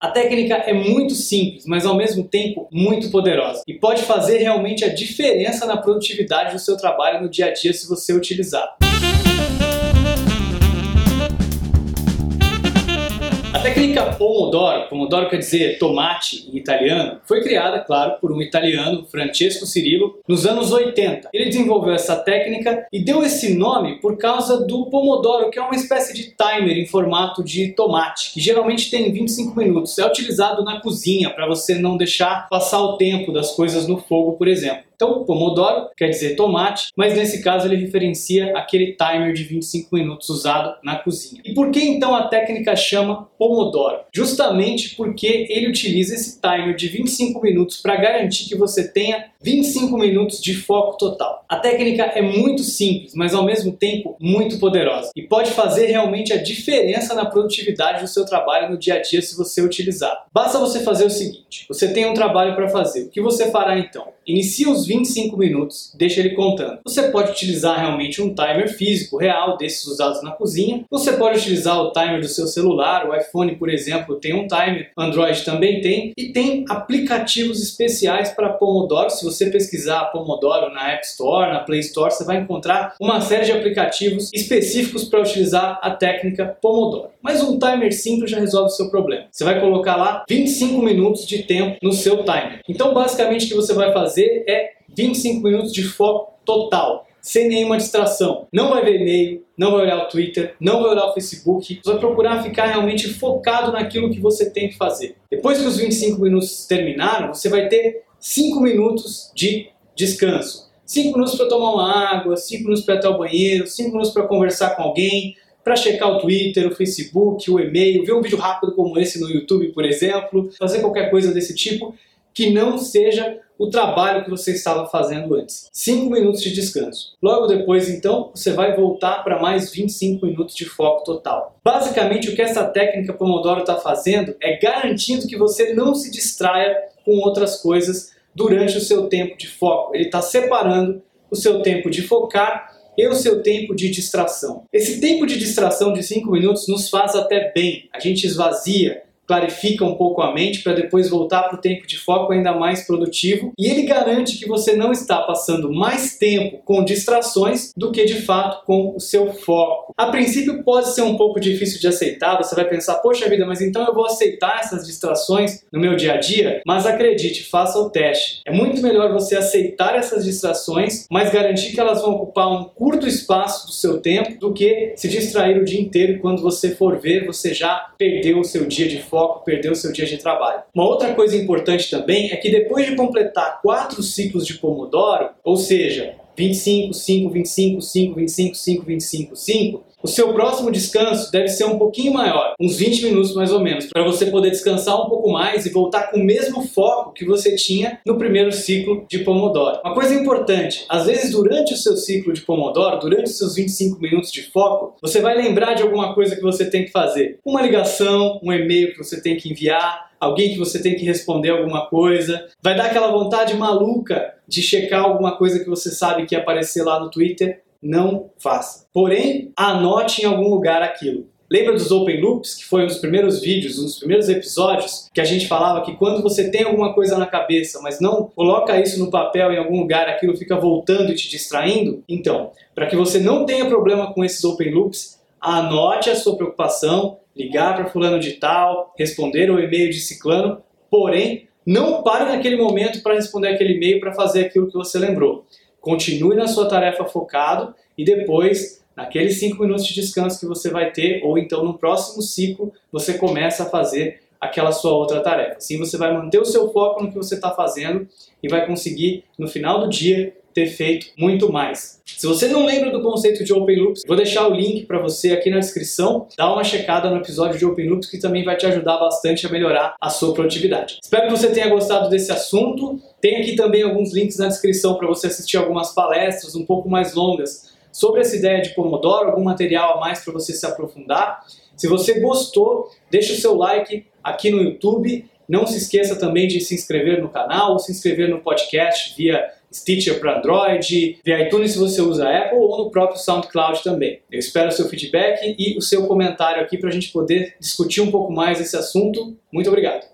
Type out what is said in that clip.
A técnica é muito simples, mas ao mesmo tempo muito poderosa e pode fazer realmente a diferença na produtividade do seu trabalho no dia a dia se você utilizar. Técnica Pomodoro, Pomodoro quer dizer tomate em italiano, foi criada, claro, por um italiano, Francesco Cirillo, nos anos 80. Ele desenvolveu essa técnica e deu esse nome por causa do Pomodoro, que é uma espécie de timer em formato de tomate, que geralmente tem 25 minutos. É utilizado na cozinha para você não deixar passar o tempo das coisas no fogo, por exemplo. Então, Pomodoro quer dizer tomate, mas nesse caso ele referencia aquele timer de 25 minutos usado na cozinha. E por que então a técnica chama Pomodoro? Justamente porque ele utiliza esse timer de 25 minutos para garantir que você tenha 25 minutos de foco total. A técnica é muito simples, mas ao mesmo tempo muito poderosa e pode fazer realmente a diferença na produtividade do seu trabalho no dia a dia se você utilizar. Basta você fazer o seguinte: você tem um trabalho para fazer. O que você fará então? Inicia os 25 minutos, deixa ele contando. Você pode utilizar realmente um timer físico real desses usados na cozinha. Você pode utilizar o timer do seu celular, o iPhone, por exemplo, tem um timer, Android também tem e tem aplicativos especiais para Pomodoro. Se você pesquisar Pomodoro na App Store, na Play Store, você vai encontrar uma série de aplicativos específicos para utilizar a técnica Pomodoro. Mas um timer simples já resolve o seu problema. Você vai colocar lá 25 minutos de tempo no seu timer. Então, basicamente, o que você vai fazer é 25 minutos de foco total, sem nenhuma distração. Não vai ver e-mail, não vai olhar o Twitter, não vai olhar o Facebook. Você vai procurar ficar realmente focado naquilo que você tem que fazer. Depois que os 25 minutos terminaram, você vai ter 5 minutos de descanso. 5 minutos para tomar uma água, 5 minutos para ir ao banheiro, 5 minutos para conversar com alguém, para checar o Twitter, o Facebook, o e-mail, ver um vídeo rápido como esse no YouTube, por exemplo, fazer qualquer coisa desse tipo que não seja o trabalho que você estava fazendo antes. 5 minutos de descanso. Logo depois, então, você vai voltar para mais 25 minutos de foco total. Basicamente, o que essa técnica Pomodoro está fazendo é garantindo que você não se distraia com outras coisas durante o seu tempo de foco. Ele está separando o seu tempo de focar e o seu tempo de distração. Esse tempo de distração de 5 minutos nos faz até bem. A gente esvazia, clarifica um pouco a mente para depois voltar para o tempo de foco ainda mais produtivo e ele garante que você não está passando mais tempo com distrações do que de fato com o seu foco. A princípio pode ser um pouco difícil de aceitar, você vai pensar, poxa vida, mas então eu vou aceitar essas distrações no meu dia a dia? Mas acredite, faça o teste. É muito melhor você aceitar essas distrações, mas garantir que elas vão ocupar um curto espaço do seu tempo do que se distrair o dia inteiro e quando você for ver, você já perdeu o seu dia de foco perder o seu dia de trabalho. Uma outra coisa importante também é que depois de completar quatro ciclos de Pomodoro, ou seja, 25, 5, 25, 5, 25, 5, 25, 5, o seu próximo descanso deve ser um pouquinho maior, uns 20 minutos mais ou menos, para você poder descansar um pouco mais e voltar com o mesmo foco que você tinha no primeiro ciclo de Pomodoro. Uma coisa importante, às vezes durante o seu ciclo de Pomodoro, durante os seus 25 minutos de foco, você vai lembrar de alguma coisa que você tem que fazer. Uma ligação, um e-mail que você tem que enviar, alguém que você tem que responder alguma coisa, vai dar aquela vontade maluca de checar alguma coisa que você sabe que ia aparecer lá no Twitter não faça. Porém, anote em algum lugar aquilo. Lembra dos Open Loops, que foi um dos primeiros vídeos, um dos primeiros episódios, que a gente falava que quando você tem alguma coisa na cabeça, mas não coloca isso no papel em algum lugar, aquilo fica voltando e te distraindo? Então, para que você não tenha problema com esses Open Loops, anote a sua preocupação, ligar para fulano de tal, responder o e-mail de ciclano, porém, não pare naquele momento para responder aquele e-mail para fazer aquilo que você lembrou. Continue na sua tarefa focado e depois, naqueles 5 minutos de descanso que você vai ter, ou então no próximo ciclo, você começa a fazer aquela sua outra tarefa. Assim você vai manter o seu foco no que você está fazendo e vai conseguir, no final do dia, ter feito muito mais. Se você não lembra do conceito de Open Loops, vou deixar o link para você aqui na descrição. Dá uma checada no episódio de Open Loops que também vai te ajudar bastante a melhorar a sua produtividade. Espero que você tenha gostado desse assunto. Tem aqui também alguns links na descrição para você assistir algumas palestras um pouco mais longas sobre essa ideia de Pomodoro, algum material a mais para você se aprofundar. Se você gostou, deixa o seu like aqui no YouTube. Não se esqueça também de se inscrever no canal se inscrever no podcast via Stitcher para Android, via iTunes se você usa Apple ou no próprio SoundCloud também. Eu espero o seu feedback e o seu comentário aqui para a gente poder discutir um pouco mais esse assunto. Muito obrigado!